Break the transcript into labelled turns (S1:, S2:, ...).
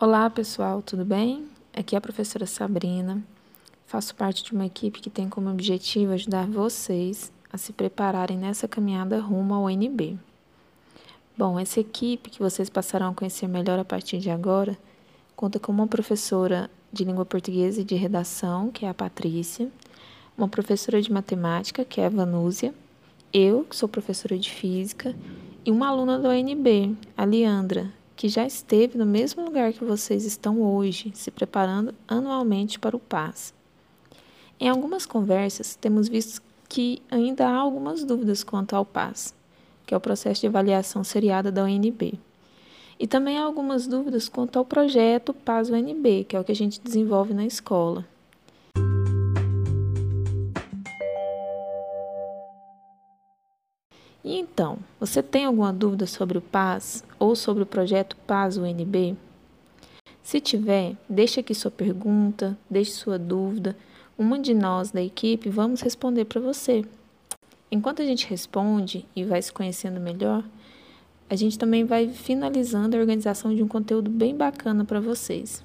S1: Olá, pessoal, tudo bem? Aqui é a professora Sabrina. Faço parte de uma equipe que tem como objetivo ajudar vocês a se prepararem nessa caminhada rumo ao UNB. Bom, essa equipe que vocês passarão a conhecer melhor a partir de agora conta com uma professora de língua portuguesa e de redação, que é a Patrícia, uma professora de matemática, que é a Vanúzia, eu, que sou professora de física, e uma aluna da UNB, a Leandra, que já esteve no mesmo lugar que vocês estão hoje, se preparando anualmente para o PAS. Em algumas conversas, temos visto que ainda há algumas dúvidas quanto ao PAS, que é o processo de avaliação seriada da UNB. E também há algumas dúvidas quanto ao projeto PAS-UNB, que é o que a gente desenvolve na escola. E então, você tem alguma dúvida sobre o PAS ou sobre o projeto PAS UNB? Se tiver, deixe aqui sua pergunta, deixe sua dúvida. Uma de nós da equipe vamos responder para você. Enquanto a gente responde e vai se conhecendo melhor, a gente também vai finalizando a organização de um conteúdo bem bacana para vocês.